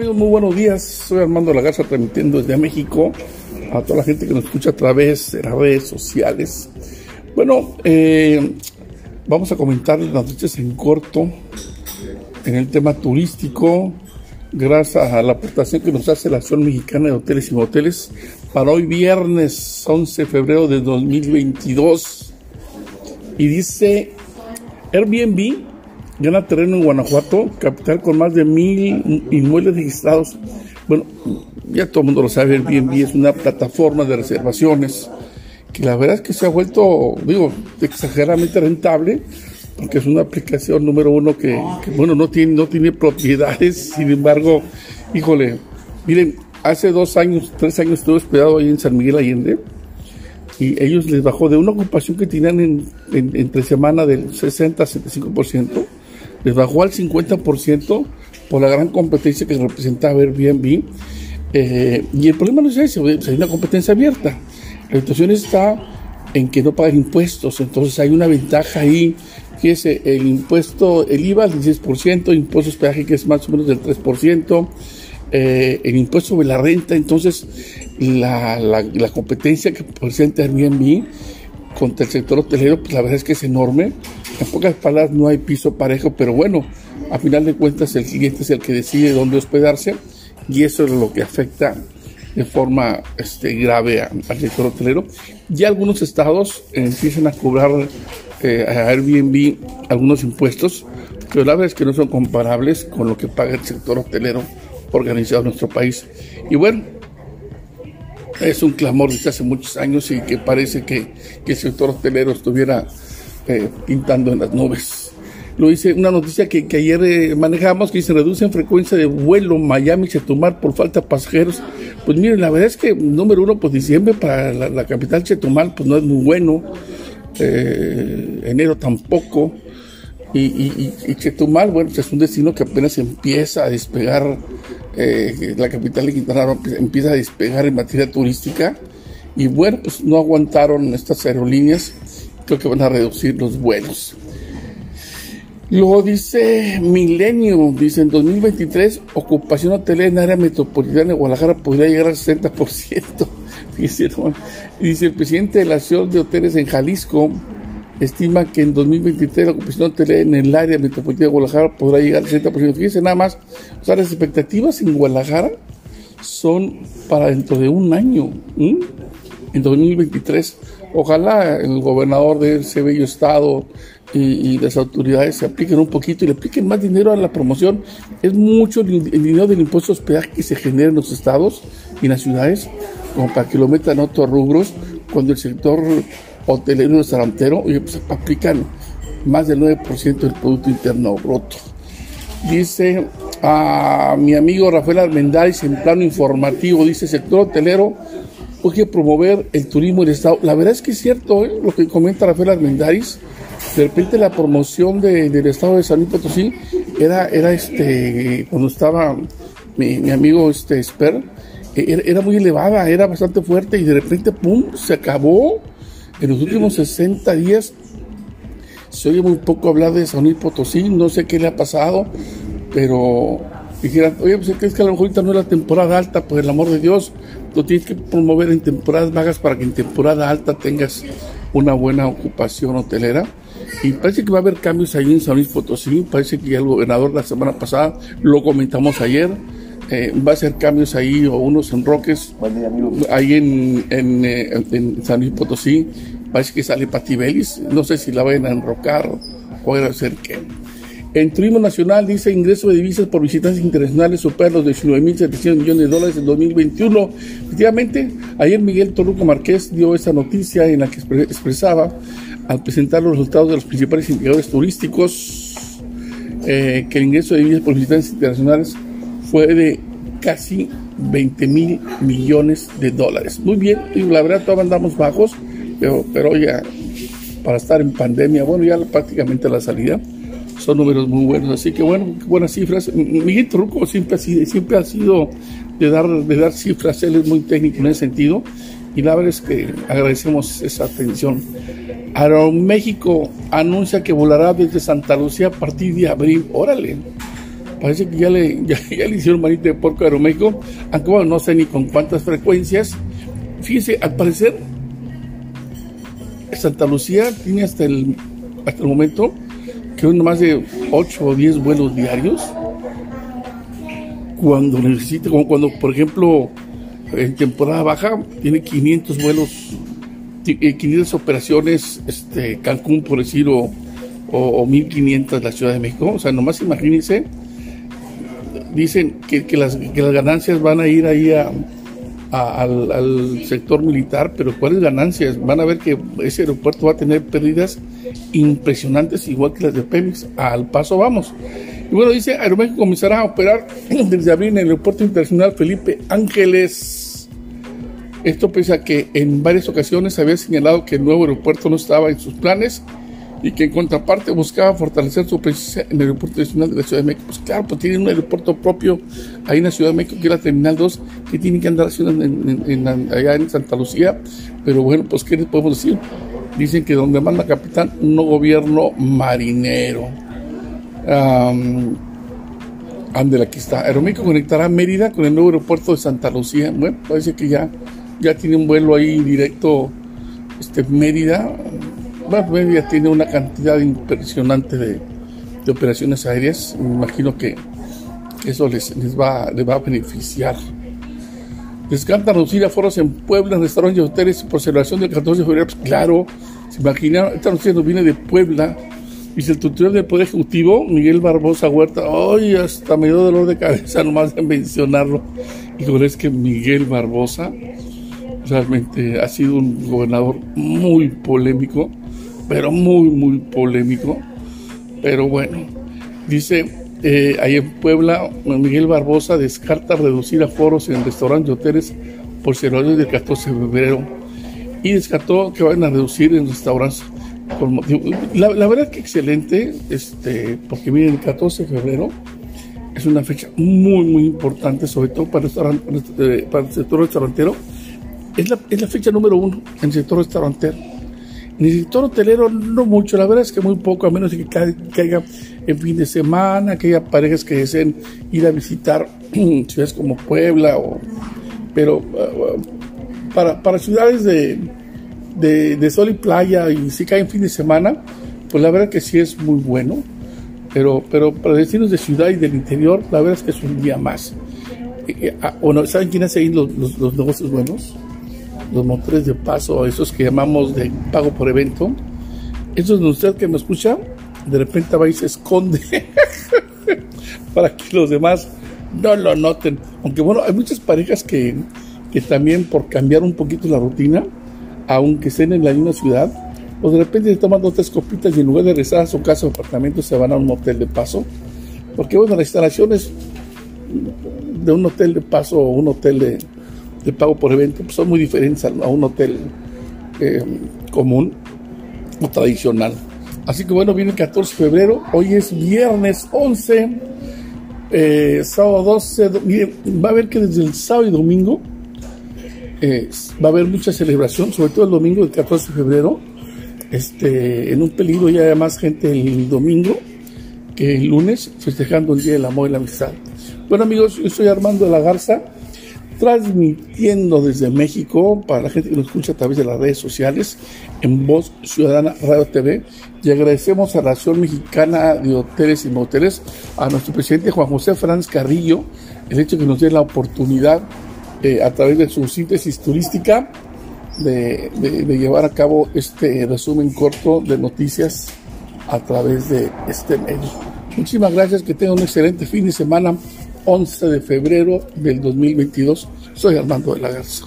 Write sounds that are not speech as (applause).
Amigos, muy buenos días. Soy Armando Lagarza transmitiendo desde México a toda la gente que nos escucha a través de las redes sociales. Bueno, eh, vamos a comentar las noticias en corto en el tema turístico, gracias a la aportación que nos hace la Asociación Mexicana de Hoteles y Moteles para hoy viernes 11 de febrero de 2022. Y dice Airbnb gana terreno en Guanajuato, capital con más de mil inmuebles registrados. Bueno, ya todo el mundo lo sabe, Airbnb es una plataforma de reservaciones que la verdad es que se ha vuelto, digo, exageradamente rentable, porque es una aplicación número uno que, bueno, no tiene, no tiene propiedades, sin embargo, híjole, miren, hace dos años, tres años estuve hospedado ahí en San Miguel Allende, y ellos les bajó de una ocupación que tenían en, entre semana del 60 a 75%, les bajó al 50% por la gran competencia que representaba Airbnb. Eh, y el problema no es ese, hay una competencia abierta. La situación está en que no pagan impuestos, entonces hay una ventaja ahí, que es el impuesto, el IVA al 16%, impuestos peaje que es más o menos del 3%, eh, el impuesto sobre la renta, entonces la, la, competencia que presenta Airbnb contra el sector hotelero, pues la verdad es que es enorme. En pocas palabras, no hay piso parejo, pero bueno, a final de cuentas el cliente es el que decide dónde hospedarse y eso es lo que afecta de forma este, grave al sector hotelero. Ya algunos estados empiezan a cobrar eh, a Airbnb algunos impuestos, pero la verdad es que no son comparables con lo que paga el sector hotelero organizado en nuestro país. Y bueno, es un clamor desde hace muchos años y que parece que, que el sector hotelero estuviera eh, pintando en las nubes. Lo dice una noticia que, que ayer eh, manejamos que dice reduce en frecuencia de vuelo Miami-Chetumal por falta de pasajeros. Pues miren, la verdad es que número uno, pues diciembre para la, capital Chetumal pues no es muy bueno. Eh, enero tampoco. Y, y, y, Chetumal, bueno, pues es un destino que apenas empieza a despegar, eh, la capital de Quintana Roo empieza a despegar en materia turística. Y bueno, pues no aguantaron estas aerolíneas, creo que van a reducir los vuelos. Luego dice Milenio, dice en 2023, ocupación hotelera en área metropolitana de Guadalajara podría llegar al 60%. (laughs) dice el presidente de la Asociación de Hoteles en Jalisco, estima que en 2023 la ocupación hotelera en el área metropolitana de Guadalajara podrá llegar al 60%. Fíjense nada más, las expectativas en Guadalajara son para dentro de un año, en 2023. Ojalá el gobernador de ese bello estado y, las autoridades se apliquen un poquito y le apliquen más dinero a la promoción. Es mucho el, dinero del impuesto de hospedaje que se genera en los estados y en las ciudades, como para que lo metan a otros rubros, cuando el sector hotelero y restaurantero, pues aplican más del 9% del Producto Interno Bruto. Dice a mi amigo Rafael Armendáriz en plano informativo, dice sector hotelero, hay que promover el turismo del Estado. La verdad es que es cierto ¿eh? lo que comenta Rafael Armendáriz. De repente la promoción del Estado de San Luis Potosí era, era este, cuando estaba mi, amigo este Esper, e, era, muy elevada, era bastante fuerte y de repente, ¡pum!, se acabó. En los últimos 60 días se oye muy poco hablar de San Luis Potosí, no sé qué le ha pasado, pero dijeran, oye, pues es que a lo mejor ahorita no es la temporada alta, por el amor de Dios, lo tienes que promover en temporadas bajas para que en temporada alta tengas una buena ocupación hotelera. Y parece que va a haber cambios ahí en San Luis Potosí, parece que el gobernador la semana pasada, lo comentamos ayer, eh, va a hacer cambios ahí o unos enroques ahí en, en, eh, en, San Luis Potosí, parece que sale Patibelis, no sé si la vayan a enrocar o a hacer qué. En turismo nacional dice ingreso de divisas por visitantes internacionales supera los 19.700 millones de dólares en 2021. Efectivamente, ayer Miguel Torruco Márquez dio esta noticia en la que expresaba al presentar los resultados de los principales indicadores turísticos eh, que el ingreso de divisas por visitantes internacionales fue de casi 20 mil millones de dólares. Muy bien, y la verdad todavía andamos bajos, pero, pero ya para estar en pandemia, bueno, ya prácticamente la salida son números muy buenos. Así que bueno, buenas cifras. Miguel Truco siempre siempre ha sido de dar, de dar cifras, él es muy técnico en ese sentido. Y la verdad es que agradecemos esa atención. Aeroméxico anuncia que volará desde Santa Lucía a partir de abril. Órale. parece que ya le, (laughs) ya, le hicieron manita de porco a Aeroméxico, aunque bueno, no sé ni con cuántas frecuencias. Fíjese, al parecer, Santa Lucía tiene hasta el, hasta el momento que uno más de 8 o 10 vuelos diarios cuando necesite, como cuando, por ejemplo, en temporada baja, tiene 500 vuelos, 500 eh, operaciones, este, Cancún, por decir, o, o, 1500 la Ciudad de México. O sea, nomás imagínense, dicen que, que, las, que las ganancias van a ir ahí a, al, al, sector militar, pero ¿cuáles ganancias? Van a ver que ese aeropuerto va a tener pérdidas impresionantes, igual que las de Pemex. Al paso vamos. Y bueno, dice, Aeroméxico comenzará a operar (clears throat) desde abril en el Aeropuerto Internacional Felipe Ángeles. Esto pese a que en varias ocasiones había señalado que el nuevo aeropuerto no estaba en sus planes y que en contraparte buscaba fortalecer su presencia en el Aeropuerto Nacional de la Ciudad de México. Pues claro, pues tienen un aeropuerto propio ahí en la Ciudad de México, que es la Terminal 2, que tienen que andar haciendo en, allá en Santa Lucía. Pero bueno, pues ¿qué les podemos decir? Dicen que donde manda capitán, no gobierno marinero. Um, aquí está. Aeroméxico conectará Mérida con el nuevo aeropuerto de Santa Lucía. Bueno, parece que ya, ya tiene un vuelo ahí directo este, Mérida. Bueno, Mérida tiene una cantidad impresionante de, operaciones aéreas. Me imagino que eso les, les, va, les va a beneficiar. Descartan reducir aforos en Puebla, restaurantes y hoteles por celebración del 14 de febrero. Pues claro, se imaginan, esta noticia nos viene de Puebla Dice el titular del Poder Ejecutivo, Miguel Barbosa Huerta, hoy hasta me dio dolor de cabeza (laughs) nomás de mencionarlo. Y es que Miguel Barbosa realmente ha sido un gobernador muy polémico, pero muy, muy polémico. Pero bueno, dice eh, ahí en Puebla, Miguel Barbosa descarta reducir aforos en restaurantes y hoteles por celebraciones del 14 de febrero y descartó que van a reducir en restaurantes la, verdad que excelente, este, porque miren, el 14 de febrero es una fecha muy, muy importante, sobre todo para el, eh, para el sector restaurantero. Es la, es la fecha número uno en el sector restaurantero. El sector hotelero no mucho, la verdad es que muy poco, a menos que caiga en fin de semana, que haya parejas que deseen ir a visitar (clears throat) ciudades como Puebla, o, pero uh, para, para ciudades de, de, sol y playa y si cae en fin de semana, pues la verdad que sí es muy bueno. Pero, pero para destinos de ciudad y del interior, la verdad es que es un día más. Eh, eh, ah, ¿saben quién hace ahí los, los, negocios buenos? Los motores de paso, esos que llamamos de pago por evento. Esos de usted que me escucha, de repente va y se esconde (laughs) para que los demás no lo noten. Aunque bueno, hay muchas parejas que, que también por cambiar un poquito la rutina, aunque estén en la misma ciudad, o de repente se toman dos tres copitas y en lugar de regresar a su casa o apartamento se van a un motel de paso. Porque bueno, las instalaciones de un hotel de paso o un hotel de, pago por evento pues son muy diferentes a, un hotel eh, común o tradicional. Así que bueno, viene el 14 de febrero, hoy es viernes 11, eh, sábado 12, va a haber que desde el sábado y domingo eh, va a haber mucha celebración, sobre todo el domingo del 14 de febrero. Este, en un peligro ya hay más gente el domingo que el lunes, festejando el Día del Amor y la Amistad. Bueno amigos, yo soy Armando de la Garza, transmitiendo desde México para la gente que nos escucha a través de las redes sociales en Voz Ciudadana Radio TV y agradecemos a la Asociación Mexicana de Hoteles y Moteles, a nuestro presidente Juan José Franz Carrillo, el hecho de que nos dé la oportunidad eh, a través de su síntesis turística de, llevar a cabo este resumen corto de noticias a través de este medio. Muchísimas gracias, que tengan un excelente fin de semana, 11 de febrero del 2022. Soy Armando de la Garza.